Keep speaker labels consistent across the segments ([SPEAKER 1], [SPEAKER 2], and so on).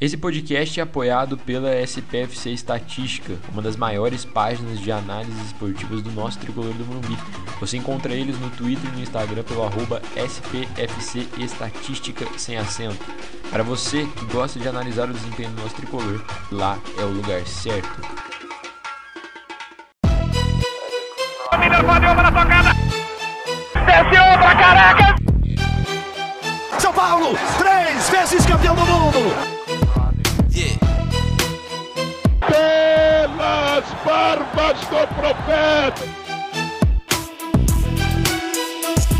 [SPEAKER 1] Esse podcast é apoiado pela SPFC Estatística, uma das maiores páginas de análises esportivas do nosso tricolor do Morumbi. Você encontra eles no Twitter e no Instagram pelo arroba SPFC Estatística sem acento. Para você que gosta de analisar o desempenho do nosso tricolor, lá é o lugar certo.
[SPEAKER 2] Miller tocada. Desceu pra careca.
[SPEAKER 3] São Paulo, três vezes campeão do mundo.
[SPEAKER 2] Profeta.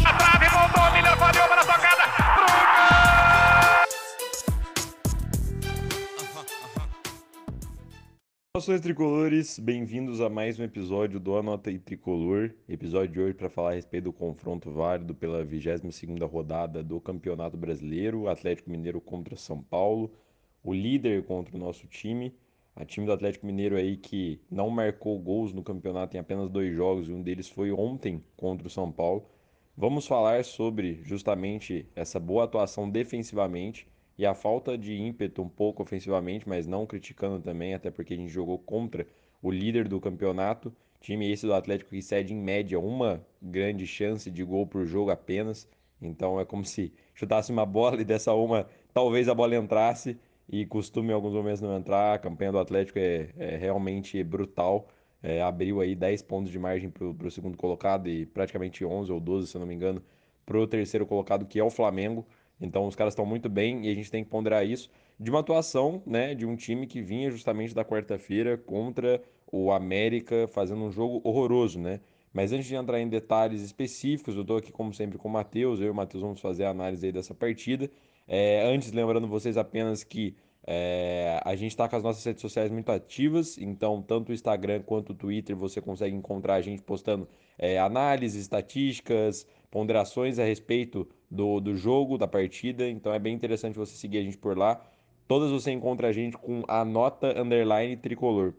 [SPEAKER 2] A trave voltou, Miller pode uma na tocada.
[SPEAKER 4] Saudações tricolores, bem-vindos a mais um episódio do Anota e Tricolor. Episódio de hoje para falar a respeito do confronto válido pela 22ª rodada do Campeonato Brasileiro, Atlético Mineiro contra São Paulo, o líder contra o nosso time, a time do Atlético Mineiro aí que não marcou gols no campeonato em apenas dois jogos, e um deles foi ontem contra o São Paulo. Vamos falar sobre justamente essa boa atuação defensivamente e a falta de ímpeto um pouco ofensivamente, mas não criticando também, até porque a gente jogou contra o líder do campeonato, time esse do Atlético que cede em média uma grande chance de gol por jogo apenas. Então é como se chutasse uma bola e dessa uma talvez a bola entrasse e costuma em alguns momentos não entrar. A campanha do Atlético é, é realmente brutal. É, abriu aí 10 pontos de margem para o segundo colocado e praticamente 11 ou 12, se eu não me engano, para o terceiro colocado, que é o Flamengo. Então os caras estão muito bem e a gente tem que ponderar isso de uma atuação, né, de um time que vinha justamente da quarta-feira contra o América fazendo um jogo horroroso, né? Mas antes de entrar em detalhes específicos, eu estou aqui como sempre com o Matheus, eu e o Matheus vamos fazer a análise aí dessa partida. É, antes, lembrando vocês apenas que é, a gente está com as nossas redes sociais muito ativas, então tanto o Instagram quanto o Twitter você consegue encontrar a gente postando é, análises, estatísticas, ponderações a respeito do, do jogo, da partida, então é bem interessante você seguir a gente por lá. Todas você encontra a gente com a nota underline tricolor.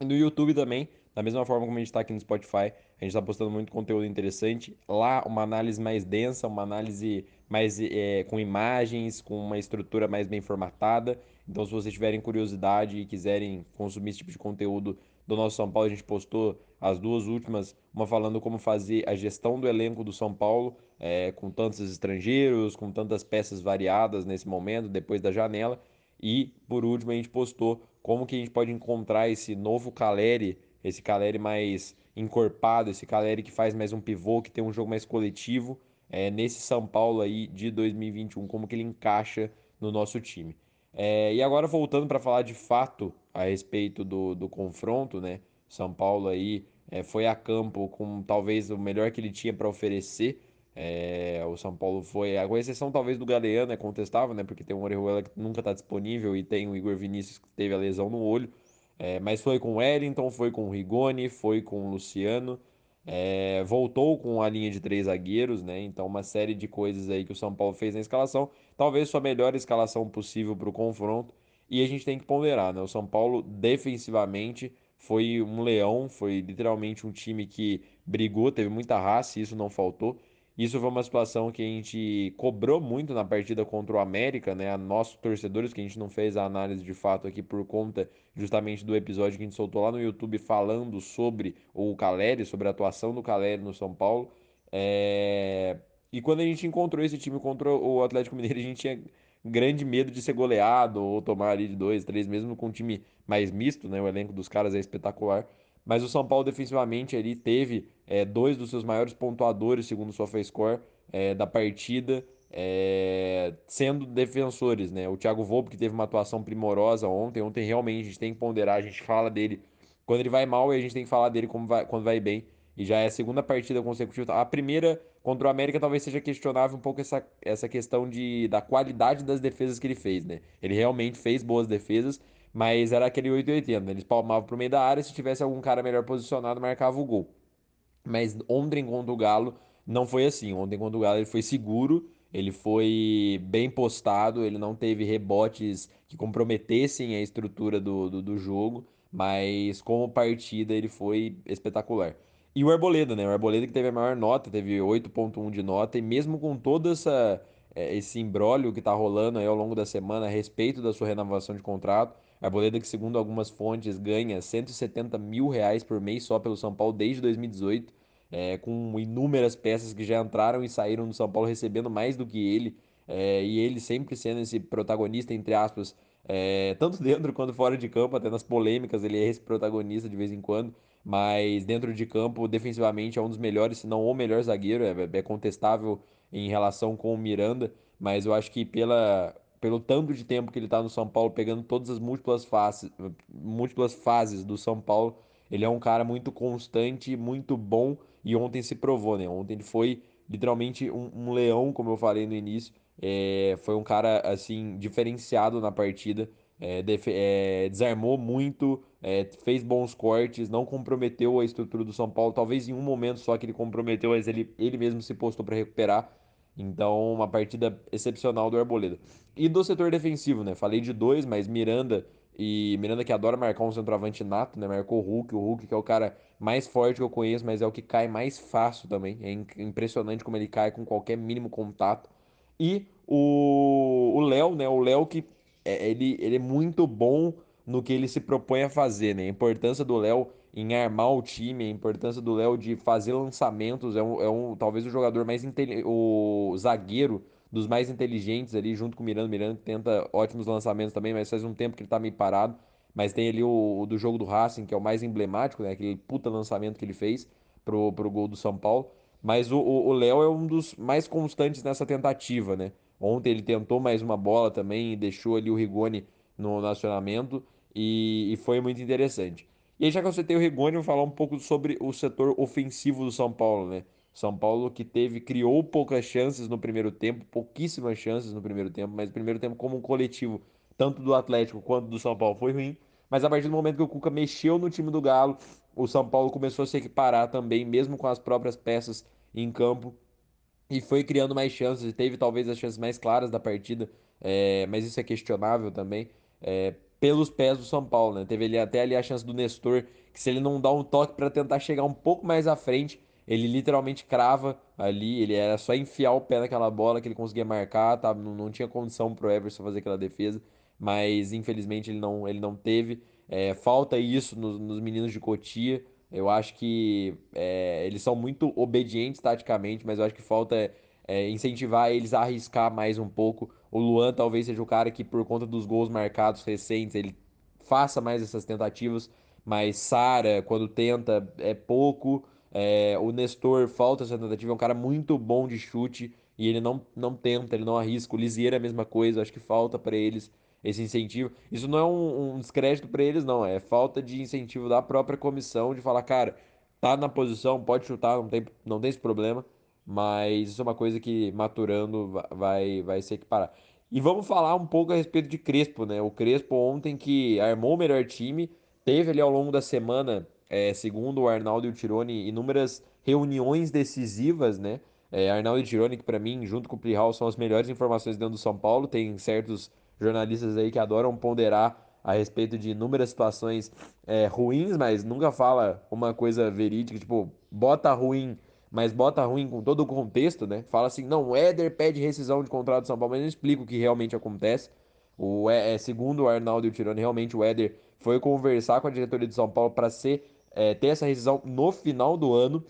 [SPEAKER 4] E no YouTube também, da mesma forma como a gente está aqui no Spotify, a gente está postando muito conteúdo interessante. Lá, uma análise mais densa, uma análise mais é, com imagens, com uma estrutura mais bem formatada. Então, se vocês tiverem curiosidade e quiserem consumir esse tipo de conteúdo do nosso São Paulo, a gente postou as duas últimas, uma falando como fazer a gestão do elenco do São Paulo, é, com tantos estrangeiros, com tantas peças variadas nesse momento, depois da janela. E, por último, a gente postou como que a gente pode encontrar esse novo Caleri, esse Caleri mais encorpado, esse Caleri que faz mais um pivô, que tem um jogo mais coletivo, é, nesse São Paulo aí de 2021, como que ele encaixa no nosso time. É, e agora voltando para falar de fato a respeito do, do confronto, né? São Paulo aí é, foi a campo com talvez o melhor que ele tinha para oferecer. É, o São Paulo foi, com exceção talvez do Galeano, é contestável, né? Porque tem um Orejuela que nunca está disponível e tem o Igor Vinícius que teve a lesão no olho. É, mas foi com o Wellington, foi com o Rigoni, foi com o Luciano. É, voltou com a linha de três zagueiros, né? Então, uma série de coisas aí que o São Paulo fez na escalação. Talvez sua melhor escalação possível para o confronto. E a gente tem que ponderar, né? O São Paulo, defensivamente, foi um leão, foi literalmente um time que brigou, teve muita raça e isso não faltou. Isso foi uma situação que a gente cobrou muito na partida contra o América, né? A nossos torcedores, que a gente não fez a análise de fato aqui por conta justamente do episódio que a gente soltou lá no YouTube falando sobre o Caleri, sobre a atuação do Caleri no São Paulo. É... E quando a gente encontrou esse time contra o Atlético Mineiro, a gente tinha grande medo de ser goleado ou tomar ali de dois, três, mesmo com um time mais misto, né? O elenco dos caras é espetacular. Mas o São Paulo defensivamente ali teve é, dois dos seus maiores pontuadores, segundo o SofaScore, é, da partida, é, sendo defensores, né? O Thiago Volpe, que teve uma atuação primorosa ontem. Ontem realmente a gente tem que ponderar, a gente fala dele quando ele vai mal e a gente tem que falar dele como vai, quando vai bem. E já é a segunda partida consecutiva. A primeira contra o América talvez seja questionável um pouco essa, essa questão de, da qualidade das defesas que ele fez, né? Ele realmente fez boas defesas, mas era aquele 880. Eles palmavam pro meio da área, se tivesse algum cara melhor posicionado, marcava o gol. Mas ontem contra o Galo não foi assim. Ontem contra o Galo ele foi seguro, ele foi bem postado, ele não teve rebotes que comprometessem a estrutura do, do, do jogo, mas como partida ele foi espetacular. E o Arboleda, né? O Arboleda que teve a maior nota, teve 8.1 de nota, e mesmo com toda essa é, esse imbróglio que está rolando aí ao longo da semana a respeito da sua renovação de contrato. Arboleda que, segundo algumas fontes, ganha 170 mil reais por mês só pelo São Paulo desde 2018, é, com inúmeras peças que já entraram e saíram do São Paulo recebendo mais do que ele, é, e ele sempre sendo esse protagonista, entre aspas, é, tanto dentro quanto fora de campo, até nas polêmicas ele é esse protagonista de vez em quando, mas dentro de campo, defensivamente, é um dos melhores, se não o melhor zagueiro, é, é contestável em relação com o Miranda, mas eu acho que pela, pelo tanto de tempo que ele está no São Paulo, pegando todas as múltiplas fases, múltiplas fases do São Paulo, ele é um cara muito constante, muito bom e ontem se provou, né? Ontem ele foi literalmente um, um leão, como eu falei no início. É, foi um cara assim diferenciado na partida. É, é, desarmou muito, é, fez bons cortes, não comprometeu a estrutura do São Paulo. Talvez em um momento só que ele comprometeu, mas ele, ele mesmo se postou para recuperar. Então, uma partida excepcional do Arboleda. E do setor defensivo, né? Falei de dois, mas Miranda e Miranda que adora marcar um centroavante nato, né? Marcou o Hulk, o Hulk que é o cara mais forte que eu conheço, mas é o que cai mais fácil também. É impressionante como ele cai com qualquer mínimo contato. E o Léo, né? O Léo que é, ele, ele é muito bom no que ele se propõe a fazer, né? A importância do Léo em armar o time, a importância do Léo de fazer lançamentos, é um, é um talvez o jogador mais o zagueiro dos mais inteligentes ali, junto com o Miranda. Miranda tenta ótimos lançamentos também, mas faz um tempo que ele tá meio parado. Mas tem ali o, o do jogo do Racing, que é o mais emblemático, né? Aquele puta lançamento que ele fez pro, pro gol do São Paulo. Mas o Léo é um dos mais constantes nessa tentativa, né? Ontem ele tentou mais uma bola também deixou ali o Rigoni no, no acionamento e, e, foi muito interessante. E aí, já que você tem o Rigoni, eu vou falar um pouco sobre o setor ofensivo do São Paulo, né? São Paulo que teve, criou poucas chances no primeiro tempo, pouquíssimas chances no primeiro tempo, mas o primeiro tempo como um coletivo, tanto do Atlético quanto do São Paulo, foi ruim. Mas a partir do momento que o Cuca mexeu no time do Galo, o São Paulo começou a se equiparar também, mesmo com as próprias peças em campo e foi criando mais chances, teve talvez as chances mais claras da partida, é, mas isso é questionável também, é, pelos pés do São Paulo, né? Teve ali, até ali a chance do Nestor, que se ele não dá um toque para tentar chegar um pouco mais à frente, ele literalmente crava ali, ele era só enfiar o pé naquela bola que ele conseguia marcar, tá? não, não tinha condição pro Everson fazer aquela defesa, mas infelizmente ele não, ele não teve. É, falta isso nos, nos meninos de Cotia, eu acho que é, eles são muito obedientes taticamente, mas eu acho que falta é, incentivar eles a arriscar mais um pouco. O Luan talvez seja o cara que, por conta dos gols marcados recentes, ele faça mais essas tentativas, mas Sara, quando tenta, é pouco. É, o Nestor falta essa tentativa, é um cara muito bom de chute e ele não, não tenta, ele não arrisca. O Lisieira é a mesma coisa, acho que falta para eles esse incentivo. Isso não é um, um descrédito para eles, não. É falta de incentivo da própria comissão de falar, cara, tá na posição, pode chutar, não tem, não tem esse problema. Mas isso é uma coisa que maturando vai, vai se equiparar. E vamos falar um pouco a respeito de Crespo, né? O Crespo ontem que armou o melhor time, teve ali ao longo da semana, é, segundo o Arnaldo e o Tironi, inúmeras reuniões decisivas, né? É, Arnaldo e Tironi, que para mim, junto com o Plihal, são as melhores informações dentro do São Paulo, tem certos jornalistas aí que adoram ponderar a respeito de inúmeras situações é, ruins, mas nunca fala uma coisa verídica, tipo, bota ruim, mas bota ruim com todo o contexto, né? Fala assim, não, o Éder pede rescisão de contrato do São Paulo, mas não explica o que realmente acontece. O, é, segundo o Arnaldo e o Tirone, realmente o Éder foi conversar com a diretoria de São Paulo para ser é, ter essa rescisão no final do ano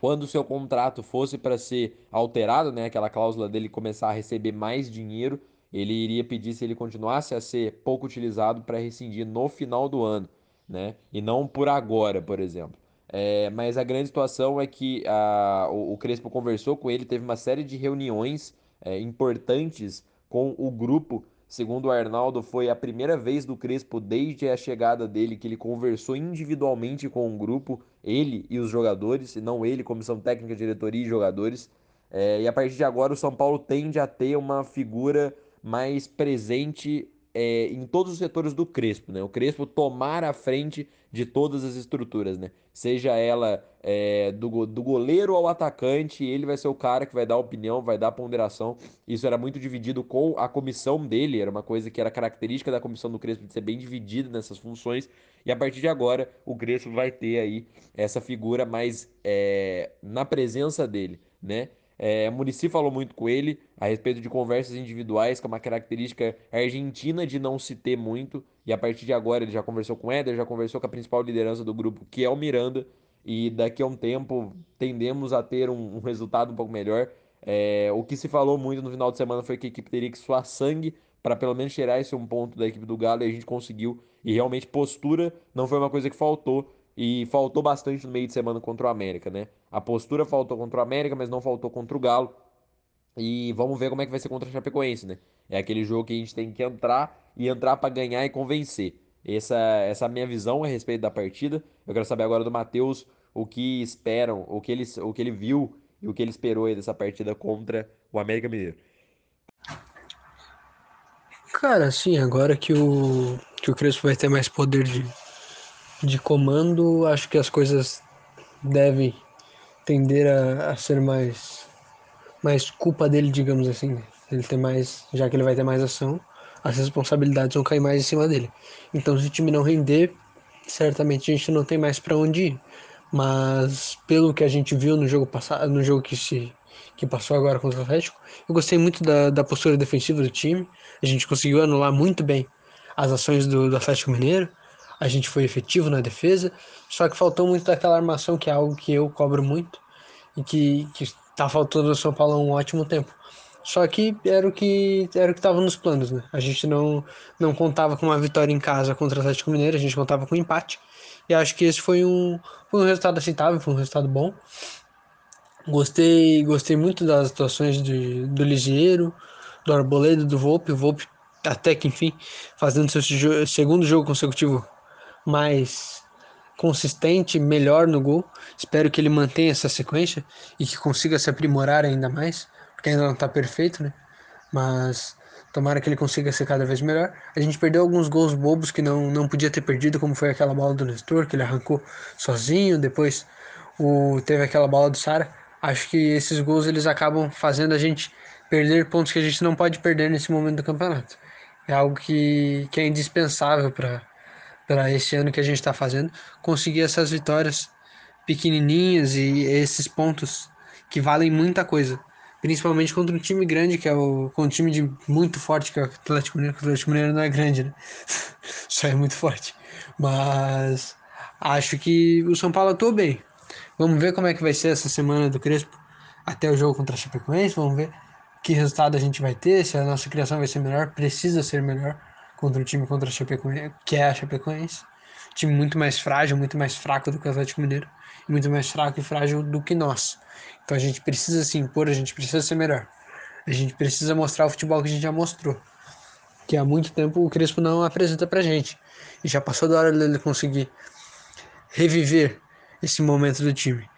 [SPEAKER 4] quando o seu contrato fosse para ser alterado, né, aquela cláusula dele começar a receber mais dinheiro, ele iria pedir se ele continuasse a ser pouco utilizado para rescindir no final do ano, né? E não por agora, por exemplo. É, mas a grande situação é que a, o, o, Crespo conversou com ele, teve uma série de reuniões é, importantes com o grupo. Segundo o Arnaldo, foi a primeira vez do Crespo desde a chegada dele que ele conversou individualmente com o grupo, ele e os jogadores, e não ele, comissão técnica, diretoria e jogadores. É, e a partir de agora, o São Paulo tende a ter uma figura mais presente é, em todos os setores do Crespo, né? O Crespo tomar a frente de todas as estruturas, né? Seja ela é, do, do goleiro ao atacante, ele vai ser o cara que vai dar opinião, vai dar ponderação. Isso era muito dividido com a comissão dele, era uma coisa que era característica da comissão do Crespo de ser bem dividida nessas funções. E a partir de agora, o Crespo vai ter aí essa figura mais é, na presença dele, né? É, Murici falou muito com ele a respeito de conversas individuais, que é uma característica argentina de não se ter muito. E a partir de agora ele já conversou com o Éder, já conversou com a principal liderança do grupo, que é o Miranda. E daqui a um tempo tendemos a ter um, um resultado um pouco melhor. É, o que se falou muito no final de semana foi que a equipe teria que suar sangue para pelo menos tirar esse um ponto da equipe do Galo e a gente conseguiu. E realmente postura não foi uma coisa que faltou. E faltou bastante no meio de semana contra o América, né? A postura faltou contra o América, mas não faltou contra o Galo. E vamos ver como é que vai ser contra o Chapecoense, né? É aquele jogo que a gente tem que entrar e entrar para ganhar e convencer. Essa, essa é a minha visão a respeito da partida. Eu quero saber agora do Matheus o que esperam, o que ele, o que ele viu e o que ele esperou aí dessa partida contra o América Mineiro.
[SPEAKER 5] Cara, sim, agora que o, que o Crespo vai ter mais poder de, de comando, acho que as coisas devem tender a, a ser mais, mais culpa dele, digamos assim. Né? Ele ter mais, já que ele vai ter mais ação, as responsabilidades vão cair mais em cima dele. Então, se o time não render, certamente a gente não tem mais para onde ir. Mas pelo que a gente viu no jogo passado, no jogo que se que passou agora contra o Atlético, eu gostei muito da, da postura defensiva do time. A gente conseguiu anular muito bem as ações do, do Atlético Mineiro a gente foi efetivo na defesa, só que faltou muito daquela armação, que é algo que eu cobro muito e que, que tá faltando no São Paulo há um ótimo tempo. Só que era o que era o que estava nos planos, né? A gente não não contava com uma vitória em casa contra o Atlético Mineiro, a gente contava com um empate. E acho que esse foi um, foi um resultado aceitável, foi um resultado bom. Gostei, gostei muito das atuações de, do Ligeiro, do Arboleda, do Volpe. O Volpe, até que enfim, fazendo seu segundo jogo consecutivo mais consistente, melhor no gol. Espero que ele mantenha essa sequência e que consiga se aprimorar ainda mais, porque ainda não está perfeito, né? Mas tomara que ele consiga ser cada vez melhor. A gente perdeu alguns gols bobos que não, não podia ter perdido, como foi aquela bola do Nestor, que ele arrancou sozinho, depois o, teve aquela bola do Sara. Acho que esses gols eles acabam fazendo a gente perder pontos que a gente não pode perder nesse momento do campeonato. É algo que, que é indispensável para para esse ano que a gente está fazendo, conseguir essas vitórias pequenininhas e esses pontos que valem muita coisa. Principalmente contra um time grande, que é o. com um time de muito forte, que é o Atlético Mineiro, o Atlético Mineiro não é grande, né? Só é muito forte. Mas acho que o São Paulo atuou bem. Vamos ver como é que vai ser essa semana do Crespo até o jogo contra a Chapecoense. Vamos ver que resultado a gente vai ter, se a nossa criação vai ser melhor, precisa ser melhor contra o time contra a Chapecoense, que é a Chapecoense. Time muito mais frágil, muito mais fraco do que o Atlético Mineiro. Muito mais fraco e frágil do que nós. Então a gente precisa se impor, a gente precisa ser melhor. A gente precisa mostrar o futebol que a gente já mostrou. Que há muito tempo o Crespo não apresenta pra gente. E já passou da hora dele conseguir reviver esse momento do time.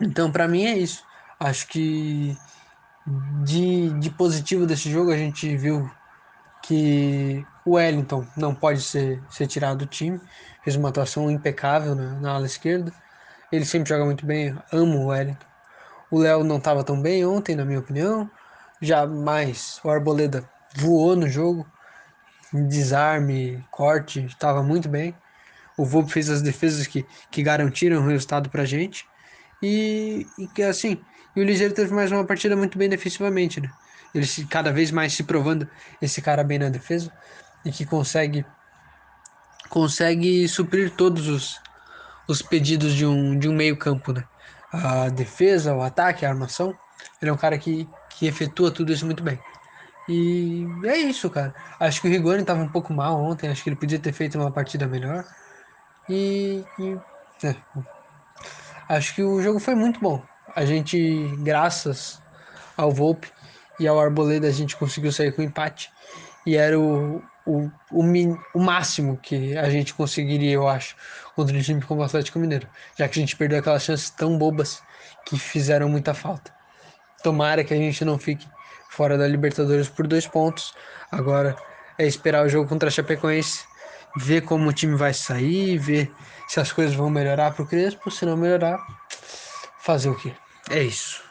[SPEAKER 5] Então, para mim é isso. Acho que de, de positivo desse jogo a gente viu que o Wellington não pode ser, ser tirado do time, fez uma atuação impecável na, na ala esquerda. Ele sempre joga muito bem, amo o Wellington. O Léo não estava tão bem ontem, na minha opinião. Jamais o Arboleda voou no jogo, desarme, corte, estava muito bem. O Volpe fez as defesas que, que garantiram o resultado pra gente. E, e assim, e o Ligeiro teve mais uma partida muito bem defensivamente, né? Ele se, cada vez mais se provando esse cara bem na defesa e que consegue consegue suprir todos os, os pedidos de um, de um meio campo, né? A defesa, o ataque, a armação. Ele é um cara que, que efetua tudo isso muito bem. E é isso, cara. Acho que o Rigoni estava um pouco mal ontem. Acho que ele podia ter feito uma partida melhor. E, e é. acho que o jogo foi muito bom. A gente, graças ao Volpe, e ao Arboleda a gente conseguiu sair com empate. E era o, o, o, min, o máximo que a gente conseguiria, eu acho, contra um time como o Atlético Mineiro. Já que a gente perdeu aquelas chances tão bobas que fizeram muita falta. Tomara que a gente não fique fora da Libertadores por dois pontos. Agora é esperar o jogo contra a Chapecoense, ver como o time vai sair, ver se as coisas vão melhorar para o Crespo. Se não melhorar, fazer o quê? É isso.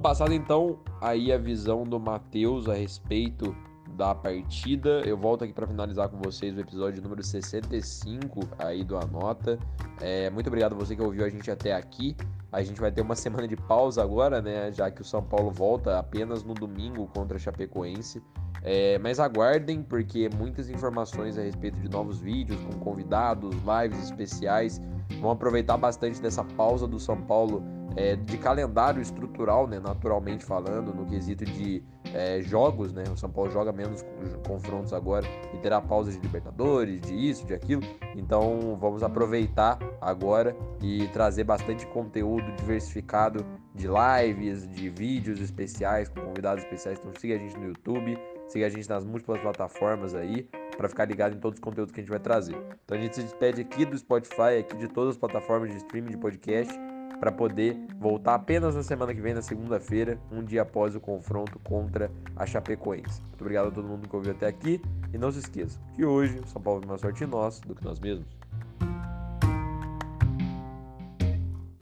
[SPEAKER 4] Passado então aí a visão do Matheus a respeito da partida. Eu volto aqui para finalizar com vocês o episódio número 65 aí do Anota. É, muito obrigado a você que ouviu a gente até aqui. A gente vai ter uma semana de pausa agora, né? Já que o São Paulo volta apenas no domingo contra a Chapecoense. É, mas aguardem, porque muitas informações a respeito de novos vídeos, com convidados, lives especiais. Vão aproveitar bastante dessa pausa do São Paulo é, de calendário estrutural, né, naturalmente falando, no quesito de é, jogos, né? O São Paulo joga menos confrontos agora e terá pausa de Libertadores, de isso, de aquilo. Então vamos aproveitar agora e trazer bastante conteúdo diversificado de lives, de vídeos especiais com convidados especiais. Então siga a gente no YouTube, siga a gente nas múltiplas plataformas aí para ficar ligado em todos os conteúdos que a gente vai trazer. Então a gente se despede aqui do Spotify, aqui de todas as plataformas de streaming de podcast para poder voltar apenas na semana que vem, na segunda-feira, um dia após o confronto contra a Chapecoense. Muito obrigado a todo mundo que ouviu até aqui e não se esqueça que hoje o São Paulo tem mais sorte em nós do que nós mesmos.